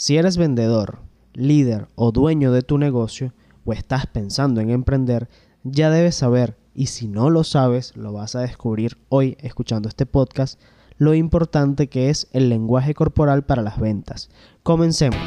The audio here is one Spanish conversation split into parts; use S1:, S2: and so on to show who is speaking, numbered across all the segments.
S1: Si eres vendedor, líder o dueño de tu negocio o estás pensando en emprender, ya debes saber, y si no lo sabes, lo vas a descubrir hoy escuchando este podcast, lo importante que es el lenguaje corporal para las ventas. Comencemos.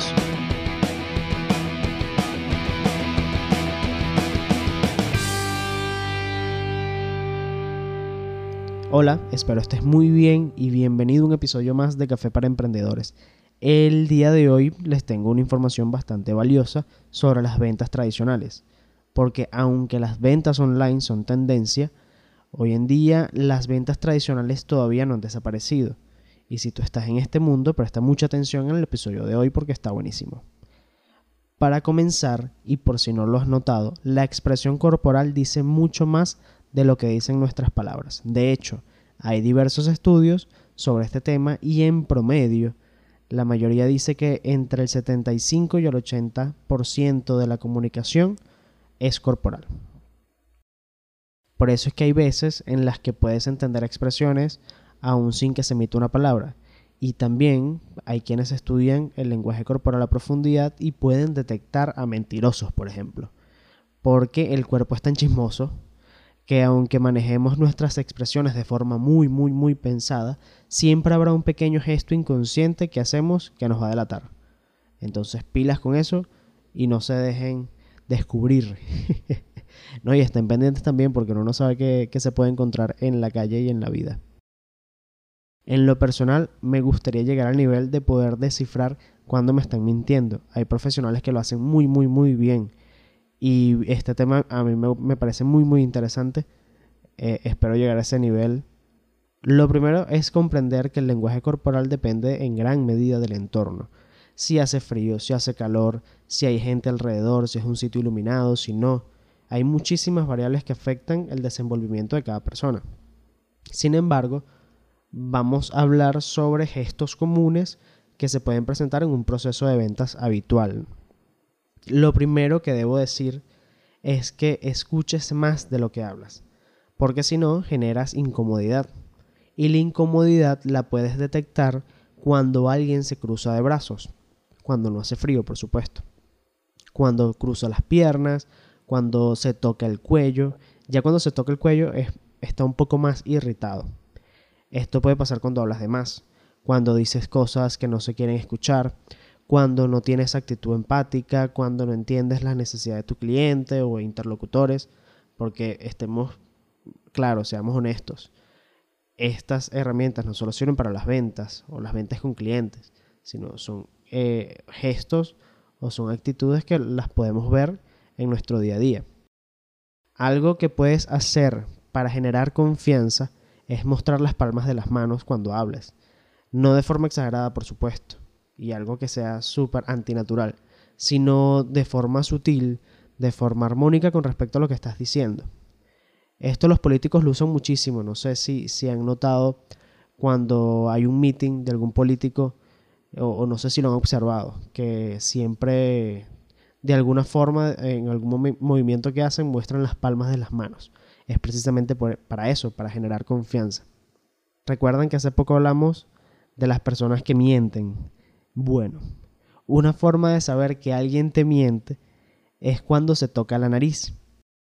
S1: Hola, espero estés muy bien y bienvenido a un episodio más de Café para Emprendedores. El día de hoy les tengo una información bastante valiosa sobre las ventas tradicionales, porque aunque las ventas online son tendencia, hoy en día las ventas tradicionales todavía no han desaparecido. Y si tú estás en este mundo, presta mucha atención en el episodio de hoy porque está buenísimo. Para comenzar, y por si no lo has notado, la expresión corporal dice mucho más de lo que dicen nuestras palabras. De hecho, hay diversos estudios sobre este tema y en promedio la mayoría dice que entre el 75 y el 80% de la comunicación es corporal. Por eso es que hay veces en las que puedes entender expresiones aún sin que se emita una palabra. Y también hay quienes estudian el lenguaje corporal a profundidad y pueden detectar a mentirosos, por ejemplo. Porque el cuerpo es tan chismoso que aunque manejemos nuestras expresiones de forma muy, muy, muy pensada, siempre habrá un pequeño gesto inconsciente que hacemos que nos va a delatar. Entonces pilas con eso y no se dejen descubrir. no, y estén pendientes también porque uno no sabe qué, qué se puede encontrar en la calle y en la vida. En lo personal, me gustaría llegar al nivel de poder descifrar cuando me están mintiendo. Hay profesionales que lo hacen muy, muy, muy bien y este tema a mí me, parece muy, muy interesante. Eh, espero llegar a ese nivel. Lo primero es comprender que el lenguaje corporal depende en gran medida del entorno. Si hace frío, si hace calor, si hay gente alrededor, si es un sitio iluminado, si no. Hay muchísimas variables que afectan el desenvolvimiento de cada persona. Sin embargo, vamos a hablar sobre gestos comunes que se pueden presentar en un proceso de ventas habitual. Lo primero que debo decir es que escuches más de lo que hablas, porque si no generas incomodidad. Y la incomodidad la puedes detectar cuando alguien se cruza de brazos, cuando no hace frío, por supuesto, cuando cruza las piernas, cuando se toca el cuello. Ya cuando se toca el cuello está un poco más irritado. Esto puede pasar cuando hablas de más, cuando dices cosas que no se quieren escuchar, cuando no tienes actitud empática, cuando no entiendes las necesidades de tu cliente o interlocutores, porque estemos claros, seamos honestos. Estas herramientas no solo sirven para las ventas o las ventas con clientes, sino son eh, gestos o son actitudes que las podemos ver en nuestro día a día. Algo que puedes hacer para generar confianza es mostrar las palmas de las manos cuando hables. No de forma exagerada, por supuesto y algo que sea súper antinatural, sino de forma sutil, de forma armónica con respecto a lo que estás diciendo. Esto los políticos lo usan muchísimo, no sé si, si han notado cuando hay un meeting de algún político, o, no sé si lo han observado, que siempre de alguna forma en algún movimiento que hacen muestran las palmas de las manos. Es precisamente para eso, para generar confianza. Recuerdan que hace poco hablamos de las personas que mienten, bueno, una forma de saber que alguien te miente es cuando se toca la nariz.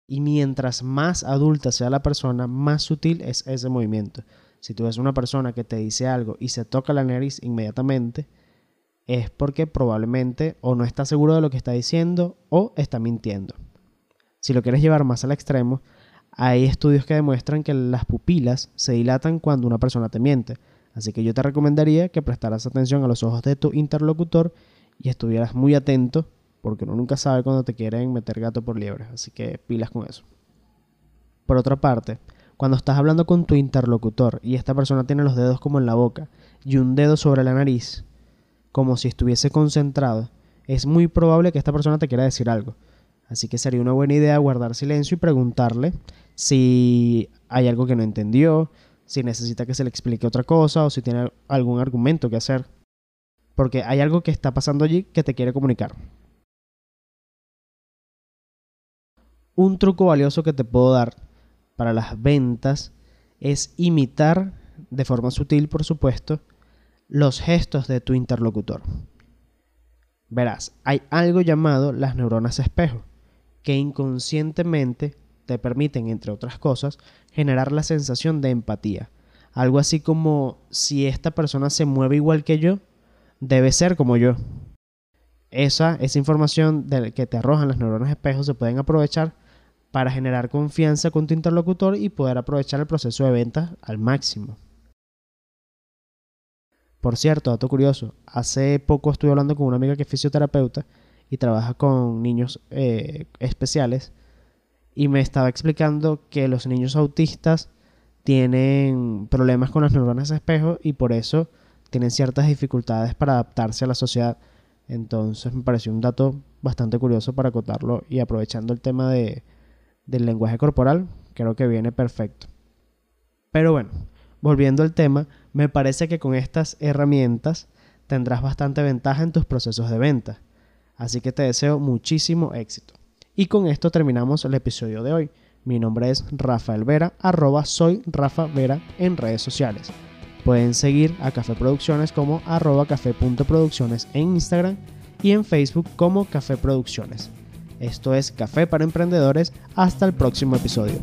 S1: Y mientras más adulta sea la persona, más sutil es ese movimiento. Si tú ves una persona que te dice algo y se toca la nariz inmediatamente, es porque probablemente o no está seguro de lo que está diciendo o está mintiendo. Si lo quieres llevar más al extremo, hay estudios que demuestran que las pupilas se dilatan cuando una persona te miente. Así que yo te recomendaría que prestaras atención a los ojos de tu interlocutor y estuvieras muy atento, porque uno nunca sabe cuando te quieren meter gato por liebre. Así que pilas con eso. Por otra parte, cuando estás hablando con tu interlocutor y esta persona tiene los dedos como en la boca y un dedo sobre la nariz, como si estuviese concentrado, es muy probable que esta persona te quiera decir algo. Así que sería una buena idea guardar silencio y preguntarle si hay algo que no entendió, si necesita que se le explique otra cosa o si tiene algún argumento que hacer. Porque hay algo que está pasando allí que te quiere comunicar. Un truco valioso que te puedo dar para las ventas es imitar, de forma sutil por supuesto, los gestos de tu interlocutor. Verás, hay algo llamado las neuronas espejo, que inconscientemente te permiten, entre otras cosas, generar la sensación de empatía. Algo así como si esta persona se mueve igual que yo, debe ser como yo. Esa, esa información que te arrojan las neuronas espejo se pueden aprovechar para generar confianza con tu interlocutor y poder aprovechar el proceso de ventas al máximo. Por cierto, dato curioso, hace poco estuve hablando con una amiga que es fisioterapeuta y trabaja con niños eh, especiales y me estaba explicando que los niños autistas tienen problemas con las neuronas de espejo y por eso tienen ciertas dificultades para adaptarse a la sociedad. Entonces me pareció un dato bastante curioso para acotarlo y aprovechando el tema de, del lenguaje corporal, creo que viene perfecto. Pero bueno, volviendo al tema, me parece que con estas herramientas tendrás bastante ventaja en tus procesos de venta. Así que te deseo muchísimo éxito. Y con esto terminamos el episodio de hoy. Mi nombre es Rafael Vera, arroba soy Rafa Vera en redes sociales. Pueden seguir a Café Producciones como arroba café.producciones en Instagram y en Facebook como Café Producciones. Esto es Café para Emprendedores. Hasta el próximo episodio.